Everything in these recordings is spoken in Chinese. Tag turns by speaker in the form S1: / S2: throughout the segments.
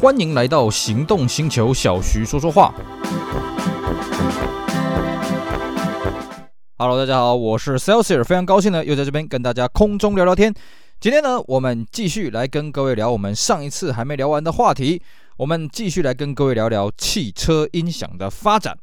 S1: 欢迎来到行动星球，小徐说说话。Hello，大家好，我是 Celsius，非常高兴呢，又在这边跟大家空中聊聊天。今天呢，我们继续来跟各位聊我们上一次还没聊完的话题，我们继续来跟各位聊聊汽车音响的发展。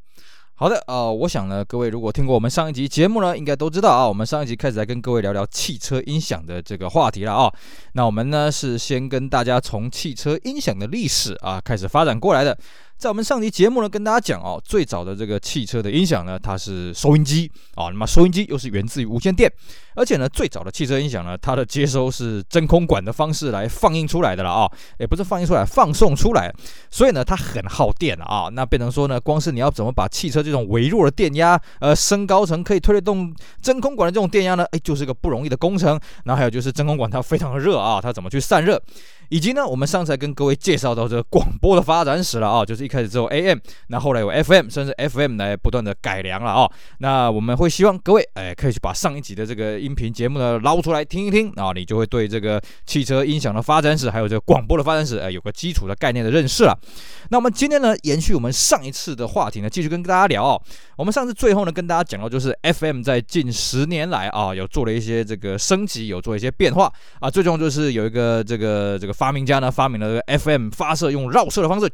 S1: 好的，呃，我想呢，各位如果听过我们上一集节目呢，应该都知道啊，我们上一集开始来跟各位聊聊汽车音响的这个话题了啊。那我们呢是先跟大家从汽车音响的历史啊开始发展过来的。在我们上集节目呢，跟大家讲哦，最早的这个汽车的音响呢，它是收音机啊，那么收音机又是源自于无线电，而且呢，最早的汽车音响呢，它的接收是真空管的方式来放映出来的了啊，也不是放映出来，放送出来，所以呢，它很耗电啊，那变成说呢，光是你要怎么把汽车这种微弱的电压，呃，升高成可以推得动真空管的这种电压呢，哎，就是个不容易的工程。那还有就是真空管它非常的热啊，它怎么去散热？以及呢，我们上次跟各位介绍到这个广播的发展史了啊，就是一开始只有 AM，那后来有 FM，甚至 FM 来不断的改良了啊。那我们会希望各位哎，可以去把上一集的这个音频节目呢捞出来听一听啊，你就会对这个汽车音响的发展史，还有这个广播的发展史，哎，有个基础的概念的认识了。那我们今天呢，延续我们上一次的话题呢，继续跟大家聊哦。我们上次最后呢，跟大家讲到就是 FM 在近十年来啊，有做了一些这个升级，有做一些变化啊，最重要就是有一个这个这个发明家呢，发明了 FM 发射用绕射的方式，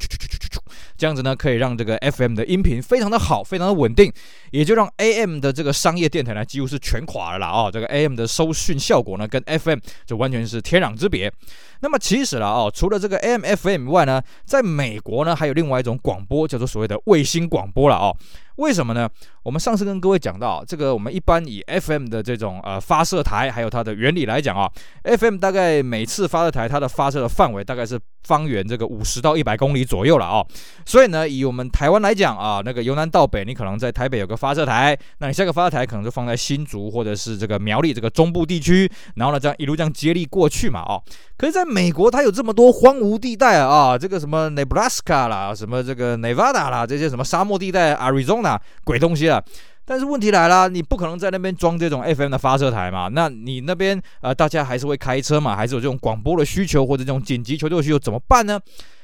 S1: 这样子呢，可以让这个 FM 的音频非常的好，非常的稳定，也就让 AM 的这个商业电台呢，几乎是全垮了啦啊，这个 AM 的收讯效果呢，跟 FM 就完全是天壤之别。那么其实了哦，除了这个 AM、FM 以外呢，在美国呢，还有另外一种广播，叫做所谓的卫星广播了哦。为什么呢？我们上次跟各位讲到，这个我们一般以 FM 的这种呃发射台，还有它的原理来讲啊，FM 大概每次发射台它的发射的范围大概是方圆这个五十到一百公里左右了啊。所以呢，以我们台湾来讲啊，那个由南到北，你可能在台北有个发射台，那你下个发射台可能就放在新竹或者是这个苗栗这个中部地区，然后呢这样一路这样接力过去嘛哦。可是在美国，它有这么多荒芜地带啊，这个什么 Nebraska 啦，什么这个 Nevada 啦，这些什么沙漠地带，Arizona。鬼东西了，但是问题来了，你不可能在那边装这种 FM 的发射台嘛？那你那边呃，大家还是会开车嘛？还是有这种广播的需求或者这种紧急求救需求，怎么办呢？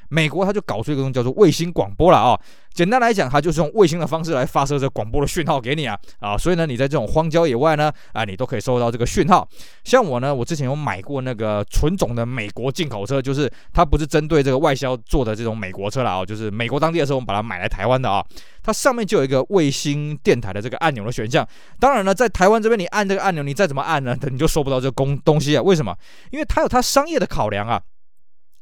S1: 美国他就搞出一个东西叫做卫星广播了啊、简单来讲，它就是用卫星的方式来发射这广播的讯号给你啊啊，所以呢，你在这种荒郊野外呢啊，你都可以收到这个讯号。像我呢，我之前有买过那个纯种的美国进口车，就是它不是针对这个外销做的这种美国车了啊，就是美国当地的时候我们把它买来台湾的啊，它上面就有一个卫星电台的这个按钮的选项。当然了，在台湾这边你按这个按钮，你再怎么按呢，你就收不到这个东东西啊。为什么？因为它有它商业的考量啊。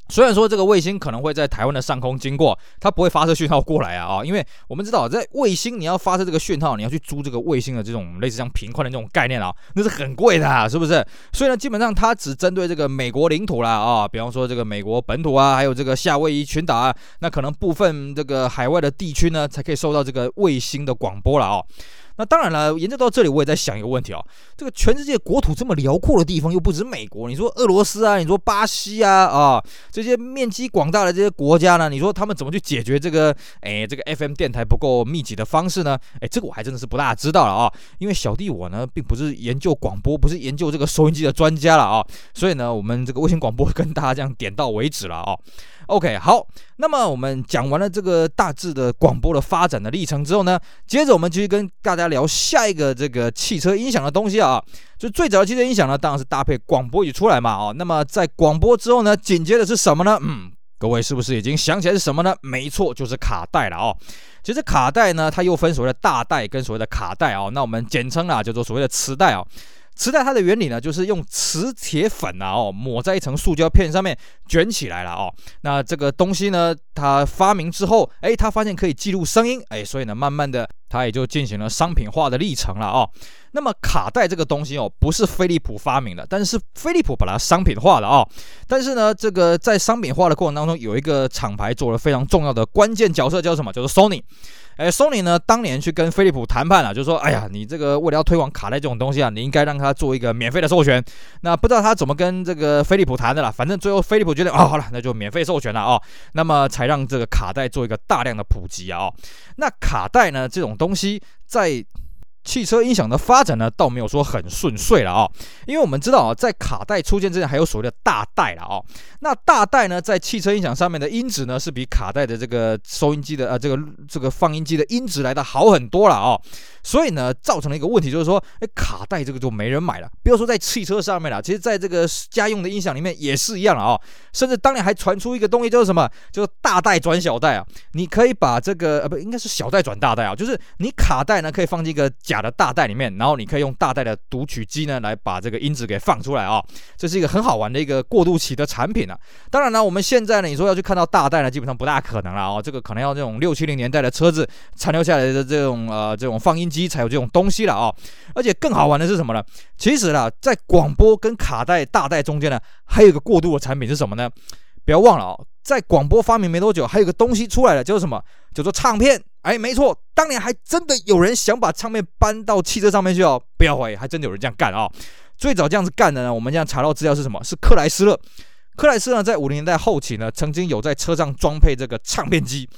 S1: 虽然说这个卫星可能会在台湾的上空经过，它不会发射讯号过来啊啊，因为我们知道在卫星你要发射这个讯号，你要去租这个卫星的这种类似像频宽的这种概念啊，那是很贵的啊，是不是？所以呢，基本上它只针对这个美国领土啦啊，比方说这个美国本土啊，还有这个夏威夷群岛啊，那可能部分这个海外的地区呢，才可以收到这个卫星的广播了啊。那当然了，研究到这里，我也在想一个问题啊，这个全世界国土这么辽阔的地方，又不止美国，你说俄罗斯啊，你说巴西啊，啊，这些面积广大的这些国家呢，你说他们怎么去解决这个，哎，这个 FM 电台不够密集的方式呢？哎，这个我还真的是不大知道了啊，因为小弟我呢，并不是研究广播，不是研究这个收音机的专家了啊，所以呢，我们这个卫星广播跟大家这样点到为止了啊。OK，好，那么我们讲完了这个大致的广播的发展的历程之后呢，接着我们继续跟大家聊下一个这个汽车音响的东西啊，就最早的汽车音响呢，当然是搭配广播一起出来嘛，哦，那么在广播之后呢，紧接着是什么呢？嗯，各位是不是已经想起来是什么呢？没错，就是卡带了哦。其实卡带呢，它又分所谓的大带跟所谓的卡带啊，那我们简称啊叫做所谓的磁带啊。磁带它的原理呢，就是用磁铁粉啊，哦，抹在一层塑胶片上面卷起来了哦。那这个东西呢，它发明之后，哎，它发现可以记录声音，哎，所以呢，慢慢的它也就进行了商品化的历程了哦。那么卡带这个东西哦，不是飞利浦发明的，但是飞利浦把它商品化了哦。但是呢，这个在商品化的过程当中，有一个厂牌做了非常重要的关键角色，叫什么？叫做 Sony。哎，Sony 呢，当年去跟飞利浦谈判啊，就说，哎呀，你这个为了要推广卡带这种东西啊，你应该让他做一个免费的授权。那不知道他怎么跟这个飞利浦谈的啦，反正最后飞利浦觉得，哦，好了，那就免费授权了啊、哦。那么才让这个卡带做一个大量的普及啊、哦。那卡带呢，这种东西在汽车音响的发展呢，倒没有说很顺遂了啊，因为我们知道啊，在卡带出现之前，还有所谓的大带了啊。那大带呢，在汽车音响上面的音质呢，是比卡带的这个收音机的呃，这个这个放音机的音质来的好很多了啊。所以呢，造成了一个问题，就是说，哎，卡带这个就没人买了。不要说在汽车上面了，其实在这个家用的音响里面也是一样了啊。甚至当年还传出一个东西，就是什么，就是大带转小带啊。你可以把这个呃，不，应该是小带转大带啊，就是你卡带呢可以放进一个假卡的大带里面，然后你可以用大带的读取机呢来把这个音质给放出来啊。这是一个很好玩的一个过渡期的产品啊。当然呢，我们现在呢，你说要去看到大带呢，基本上不大可能了啊。这个可能要这种六七零年代的车子残留下来的这种呃这种放音机才有这种东西了啊，而且更好玩的是什么呢？其实呢，在广播跟卡带、大带中间呢，还有一个过渡的产品是什么呢？不要忘了啊，在广播发明没多久，还有个东西出来了，叫做什么？叫做唱片。哎，没错，当年还真的有人想把唱片搬到汽车上面去哦。不要怀疑，还真的有人这样干啊。最早这样子干的呢，我们这样查到资料是什么？是克莱斯勒。克莱斯勒在五零年代后期呢，曾经有在车上装配这个唱片机。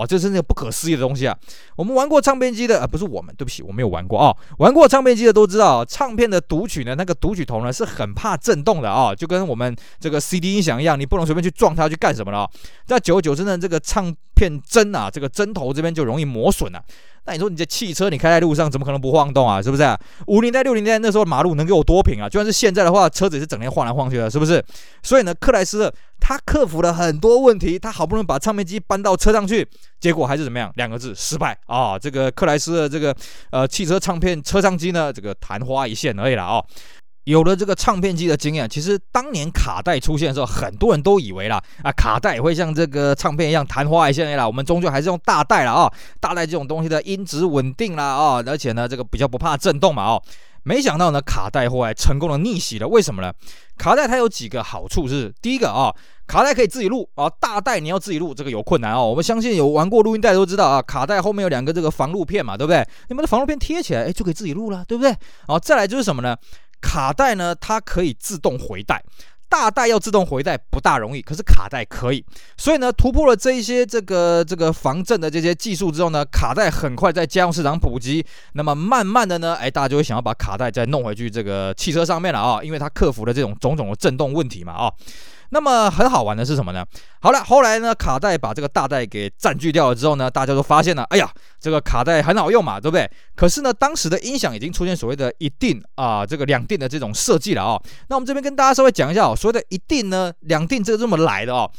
S1: 哦，这是那个不可思议的东西啊！我们玩过唱片机的啊，不是我们，对不起，我没有玩过啊、哦。玩过唱片机的都知道，唱片的读取呢，那个读取头呢是很怕震动的啊、就跟我们这个 CD 音响一样，你不能随便去撞它去干什么了。那久而久之呢，这个唱片针啊，这个针头这边就容易磨损了、那你说你这汽车你开在路上怎么可能不晃动啊？是不是啊？五零代六零代那时候马路能给我多平啊？就算是现在的话，车子也是整天晃来晃去的，是不是？所以呢，克莱斯勒他克服了很多问题，他好不容易把唱片机搬到车上去，结果还是怎么样？两个字，失败啊！这个克莱斯勒这个呃汽车唱片车上机呢，这个昙花一现而已了啊。有了这个唱片机的经验，其实当年卡带出现的时候，很多人都以为啦，啊，卡带会像这个唱片一样昙花一现啦。我们终究还是用大带了啊，大带这种东西的音质稳定啦啊，而且呢，这个比较不怕震动嘛哦。没想到呢，卡带后来成功的逆袭了。为什么呢？卡带它有几个好处是，第一个啊，卡带可以自己录啊，大带你要自己录，这个有困难哦。我们相信有玩过录音带都知道啊，卡带后面有两个这个防录片嘛，对不对？你们的防录片贴起来，哎，就可以自己录了，对不对？好，再来就是什么呢？卡带呢，它可以自动回带，大带要自动回带不大容易，可是卡带可以，所以呢，突破了这一些这个这个防震的这些技术之后呢，卡带很快在家用市场普及，那么慢慢的呢，哎，大家就会想要把卡带再弄回去这个汽车上面了啊，因为它克服了这种种种的震动问题嘛啊。那么很好玩的是什么呢？好了，后来呢，卡带把这个大带给占据掉了之后呢，大家都发现了，哎呀，这个卡带很好用嘛，对不对？可是呢，当时的音响已经出现所谓的一定啊，这个两定的这种设计了啊、那我们这边跟大家稍微讲一下哦，所谓的一定呢，两定这个这么来的哦。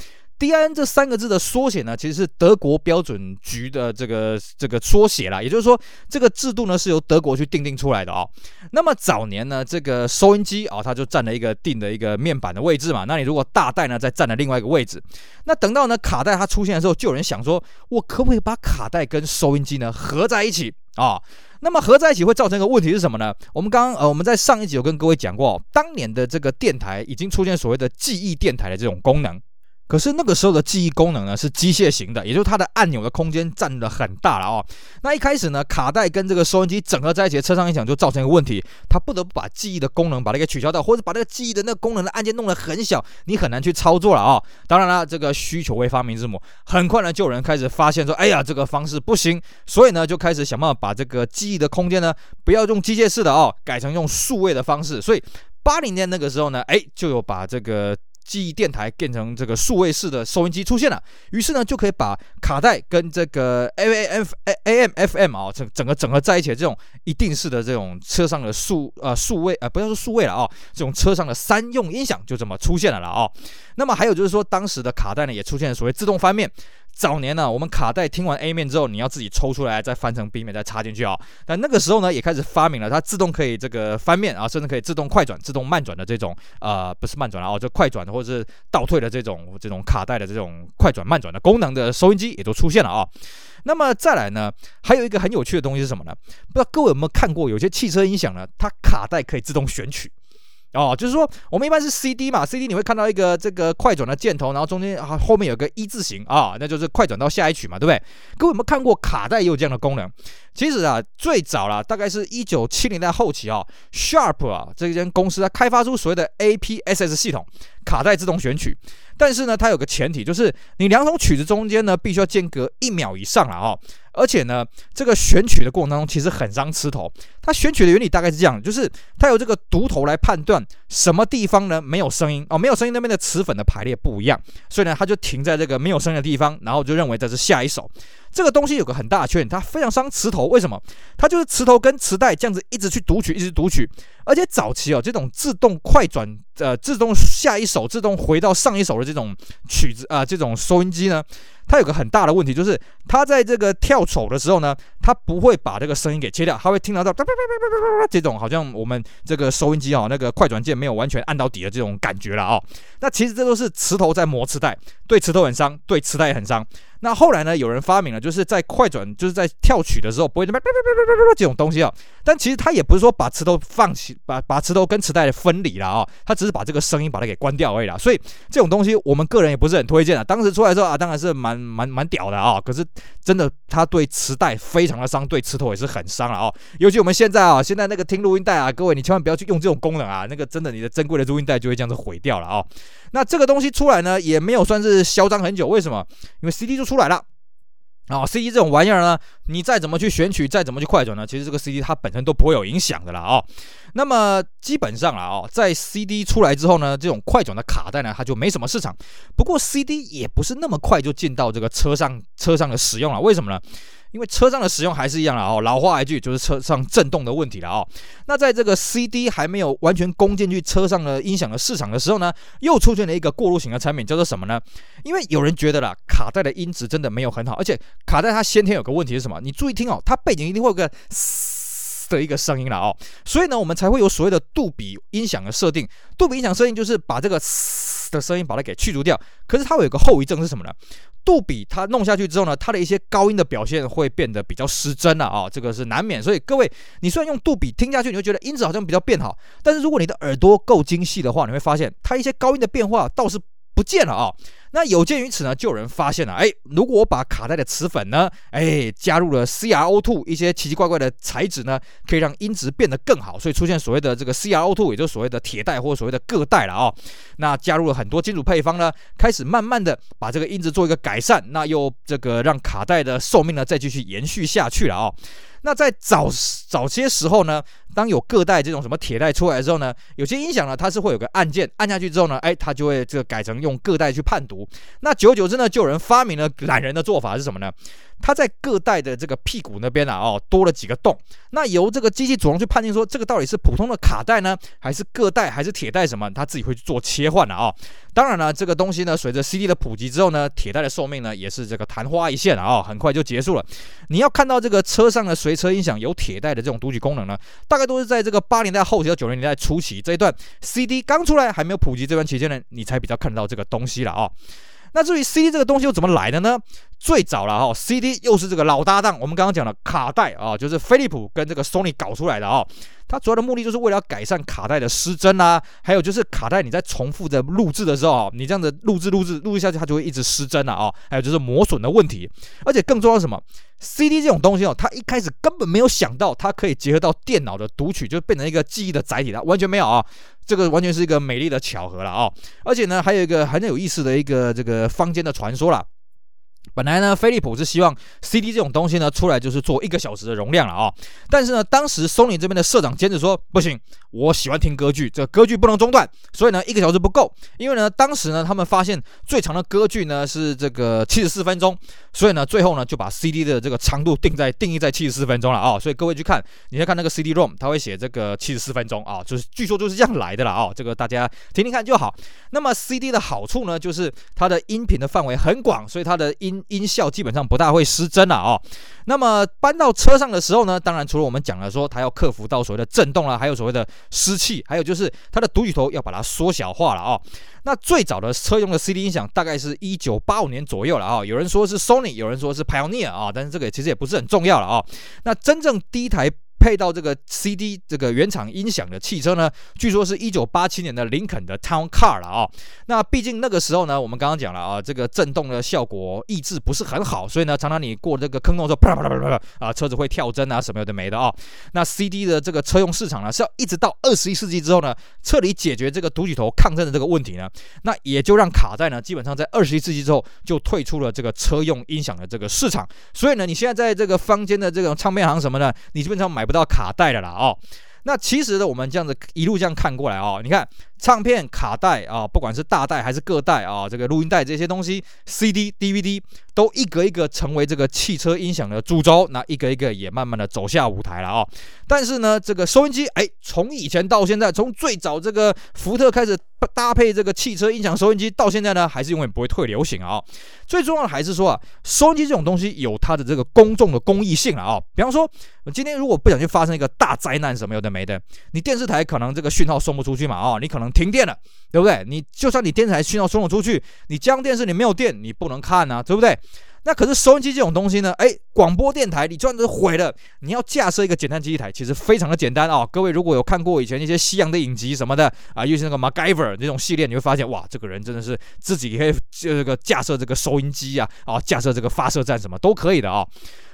S1: DIN 这三个字的缩写呢，其实是德国标准局的这个这个缩写啦，也就是说，这个制度呢是由德国去定定出来的哦。那么早年呢，这个收音机啊、哦，它就占了一个定的一个面板的位置嘛。那你如果大带呢，再占了另外一个位置。那等到呢卡带它出现的时候，就有人想说，我可不可以把卡带跟收音机呢合在一起啊、那么合在一起会造成一个问题是什么呢？我们刚刚呃我们在上一集有跟各位讲过，当年的这个电台已经出现所谓的记忆电台的这种功能。可是那个时候的记忆功能呢是机械型的，也就是它的按钮的空间占得很大了哦。那一开始呢，卡带跟这个收音机整合在一起车上音响就造成一个问题，它不得不把记忆的功能把它给取消掉，或者把那个记忆的那个功能的按键弄得很小，你很难去操作了啊、当然了，这个需求为发明之母，很快呢就有人开始发现说，哎呀，这个方式不行，所以呢就开始想办法把这个记忆的空间呢不要用机械式的哦，改成用数位的方式。所以八零年那个时候呢，哎，就有把这个。记忆电台变成这个数位式的收音机出现了，于是呢就可以把卡带跟这个 A M F A M F M 啊，整整个整合在一起的这种一定式的这种车上的数呃数位呃不要说数位了啊，这种车上的三用音响就这么出现了了啊。那么还有就是说，当时的卡带呢也出现了所谓自动翻面。早年呢，我们卡带听完 A 面之后，你要自己抽出来，再翻成 B 面，再插进去啊。但那个时候呢，也开始发明了它自动可以这个翻面啊，甚至可以自动快转、自动慢转的这种呃，不是慢转啊，哦，就快转或者是倒退的这种这种卡带的这种快转慢转的功能的收音机也都出现了啊。那么再来呢，还有一个很有趣的东西是什么呢？不知道各位有没有看过，有些汽车音响呢，它卡带可以自动选取。哦，就是说我们一般是 CD 嘛，CD 你会看到一个这个快转的箭头，然后中间啊后面有个一字形啊，那就是快转到下一曲嘛，对不对？各位有没有看过卡带也有这样的功能？其实啊，最早啦，大概是一九七零年代后期啊，Sharp 啊这间公司它开发出所谓的 APSS 系统，卡带自动选曲。但是呢，它有个前提，就是你两种曲子中间呢，必须要间隔一秒以上了哦。而且呢，这个选曲的过程当中，其实很伤吃头。它选曲的原理大概是这样，就是它由这个读头来判断什么地方呢没有声音哦，没有声音那边的磁粉的排列不一样，所以呢，它就停在这个没有声音的地方，然后就认为这是下一首。这个东西有个很大的缺点，它非常伤磁头。为什么？它就是磁头跟磁带这样子一直去读取，一直读取。而且早期哦，这种自动快转，呃，自动下一首，自动回到上一首的这种曲子啊，呃，这种收音机呢。它有个很大的问题，就是它在这个跳丑的时候呢，它不会把这个声音给切掉，它会听得到这种好像我们这个收音机啊那个快转键没有完全按到底的这种感觉了啊。那其实这都是磁头在磨磁带，对磁头很伤，对磁带也很伤。那后来呢，有人发明了，就是在快转，就是在跳曲的时候不会这么这种东西啊。但其实它也不是说把磁头放弃，把把磁头跟磁带分离了啊，它只是把这个声音把它给关掉而已啦。所以这种东西我们个人也不是很推荐啊。当时出来之后啊，当然是蛮蛮蛮屌的啊。可是真的，它对磁带非常的伤，对磁头也是很伤了啊。尤其我们现在啊，现在那个听录音带啊，各位你千万不要去用这种功能啊，那个真的你的珍贵的录音带就会这样子毁掉了啊。那这个东西出来呢，也没有算是嚣张很久，为什么？因为 CD 就出来了。啊、哦，CD 这种玩意儿呢，你再怎么去选取，再怎么去快转呢，其实这个 CD 它本身都不会有影响的啦哦。那么基本上啊，在 CD 出来之后呢，这种快转的卡带呢，它就没什么市场。不过 CD 也不是那么快就进到这个车上车上的使用了，为什么呢？因为车上的使用还是一样了哦，老话一句就是车上震动的问题了哦。那在这个 CD 还没有完全攻进去车上的音响的市场的时候呢，又出现了一个过渡型的产品，叫做什么呢？因为有人觉得啦，卡带的音质真的没有很好，而且卡带它先天有个问题是什么？你注意听哦，它背景一定会有个嘶的一个声音了哦，所以呢，我们才会有所谓的杜比音响的设定。杜比音响设定就是把这个的声音把它给去除掉，可是它会有个后遗症是什么呢？杜比它弄下去之后呢，它的一些高音的表现会变得比较失真了啊，这个是难免。所以各位，你虽然用杜比听下去，你会觉得音质好像比较变好，但是如果你的耳朵够精细的话，你会发现它一些高音的变化倒是不见了啊。那有鉴于此呢，就有人发现了，哎，如果我把卡带的磁粉呢，哎，加入了 CRO2 一些奇奇怪怪的材质呢，可以让音质变得更好，所以出现所谓的这个 CRO2，也就是所谓的铁带或所谓的铬带了啊、哦。那加入了很多金属配方呢，开始慢慢的把这个音质做一个改善，那又这个让卡带的寿命呢再继续延续下去了啊、哦。那在早早些时候呢，当有铬带这种什么铁带出来之后呢，有些音响呢，它是会有个按键，按下去之后呢，哎，它就会这个改成用铬带去判读。那久而久之呢，就有人发明了懒人的做法是什么呢？它在各带的这个屁股那边啊，哦，多了几个洞。那由这个机器主动去判定说，这个到底是普通的卡带呢，还是各带，还是铁带什么？它自己会去做切换的啊、当然了，这个东西呢，随着 CD 的普及之后呢，铁带的寿命呢，也是这个昙花一现啊、很快就结束了。你要看到这个车上的随车音响有铁带的这种读取功能呢，大概都是在这个八零年代后期到九零年代初期这一段 CD 刚出来还没有普及这段期间呢，你才比较看得到这个东西了啊、那至于 CD 这个东西又怎么来的呢？最早了哈，CD 又是这个老搭档，我们刚刚讲的卡带啊，就是飞利浦跟这个 Sony 搞出来的啊。它主要的目的就是为了要改善卡带的失真啊，还有就是卡带你在重复的录制的时候啊，你这样子录制录制录制下去，它就会一直失真了啊。还有就是磨损的问题，而且更重要是什么？CD 这种东西哦，它一开始根本没有想到它可以结合到电脑的读取，就变成一个记忆的载体了，完全没有啊。这个完全是一个美丽的巧合了啊。而且呢，还有一个很有意思的一个这个坊间的传说了。本来呢，飞利浦是希望 CD 这种东西呢出来就是做一个小时的容量了啊、但是呢，当时 Sony 这边的社长坚持说不行，我喜欢听歌剧，这歌剧不能中断，所以呢，一个小时不够，因为呢，当时呢，他们发现最长的歌剧呢是这个七十四分钟，所以呢，最后呢就把 CD 的这个长度定在定义在七十四分钟了啊、所以各位去看，你再看那个 CD-ROM，它会写这个七十四分钟啊、就是据说就是这样来的了啊、哦，这个大家听听看就好。那么 CD 的好处呢，就是它的音频的范围很广，所以它的音音效基本上不大会失真了啊、哦。那么搬到车上的时候呢，当然除了我们讲了说它要克服到所谓的震动了，还有所谓的湿气，还有就是它的读取头要把它缩小化了啊、哦。那最早的车用的 CD 音响大概是一九八五年左右了啊、哦。有人说是 Sony，有人说是 Pioneer 啊，但是这个其实也不是很重要了啊、哦。那真正第一台配到这个 CD 这个原厂音响的汽车呢，据说是一九八七年的林肯的 Town Car 了啊。那毕竟那个时候呢，我们刚刚讲了啊，这个震动的效果抑制不是很好，所以呢，常常你过这个坑洞的时候，啪啪啪啪啪啊，车子会跳针啊，什么有的没的啊。那 CD 的这个车用市场呢，是要一直到二十一世纪之后呢，彻底解决这个读取头抗震的这个问题呢，那也就让卡带呢，基本上在二十一世纪之后就退出了这个车用音响的这个市场。所以呢，你现在在这个坊间的这种唱片行什么的，你基本上买不到卡带的了哦。那其实呢，我们这样子一路这样看过来哦，你看。唱片、卡带啊，不管是大带还是个带啊，这个录音带这些东西，CD、DVD 都一个一个成为这个汽车音响的主轴，那一个一个也慢慢的走下舞台了啊。但是呢，这个收音机，哎，从以前到现在，从最早这个福特开始搭配这个汽车音响收音机，到现在呢，还是永远不会退流行啊。最重要的还是说啊，收音机这种东西有它的这个公众的公益性了啊。比方说，今天如果不小心发生一个大灾难什么有的没的，你电视台可能这个讯号送不出去嘛啊，你可能。停电了，对不对？你就算你电台信号送了出去，你家用电视你没有电，你不能看啊，对不对？那可是收音机这种东西呢？哎，广播电台你就算是毁了，你要架设一个简单机台，其实非常的简单啊、各位如果有看过以前一些西洋的影集什么的啊，尤其是那个 MacGyver 这种系列，你会发现哇，这个人真的是自己可以这个架设这个收音机啊，啊，架设这个发射站什么都可以的啊、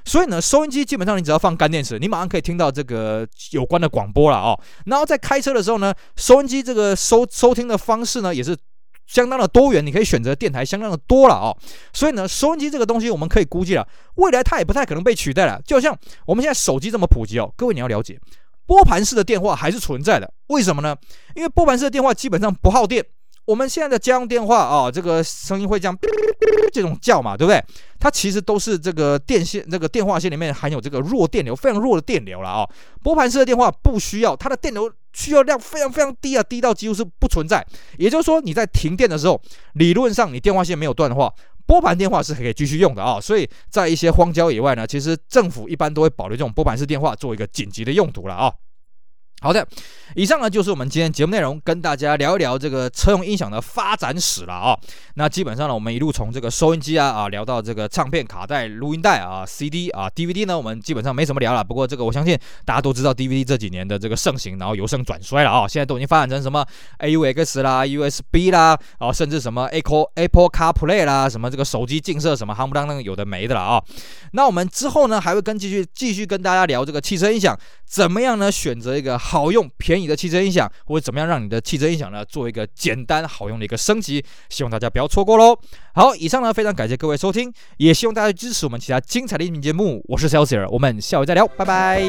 S1: 所以呢，收音机基本上你只要放干电池，你马上可以听到这个有关的广播了哦。然后在开车的时候呢，收音机这个收收听的方式呢，也是相当的多元，你可以选择电台相当的多了哦。所以呢，收音机这个东西我们可以估计了，未来它也不太可能被取代了。就像我们现在手机这么普及哦，各位你要了解，拨盘式的电话还是存在的。为什么呢？因为拨盘式的电话基本上不耗电。我们现在的家用电话啊、这个声音会这样哔哔哔这种叫嘛，对不对？它其实都是这个电线，这个电话线里面含有这个弱电流，非常弱的电流了啊、哦。拨盘式的电话不需要，它的电流需要量非常非常低啊，低到几乎是不存在。也就是说，你在停电的时候，理论上你电话线没有断的话，拨盘电话是可以继续用的啊、所以在一些荒郊野外呢，其实政府一般都会保留这种拨盘式电话做一个紧急的用途了啊、好的，以上呢就是我们今天节目内容，跟大家聊一聊这个车用音响的发展史了啊。那基本上呢，我们一路从这个收音机啊啊聊到这个唱片、卡带、录音带啊、CD 啊、DVD 呢，我们基本上没什么聊了。不过这个我相信大家都知道，DVD 这几年的这个盛行，然后由盛转衰了啊。现在都已经发展成什么 AUX 啦、USB 啦，啊，甚至什么 Apple Apple CarPlay 啦，什么这个手机近摄什么夯不啷当有的没的了啊。那我们之后呢，还会跟继续继续跟大家聊这个汽车音响怎么样呢？选择一个。好用便宜的汽车音响，或者怎么样让你的汽车音响呢做一个简单好用的一个升级？希望大家不要错过喽。好，以上呢非常感谢各位收听，也希望大家支持我们其他精彩的音频节目。我是 Celsius，我们下回再聊，拜拜。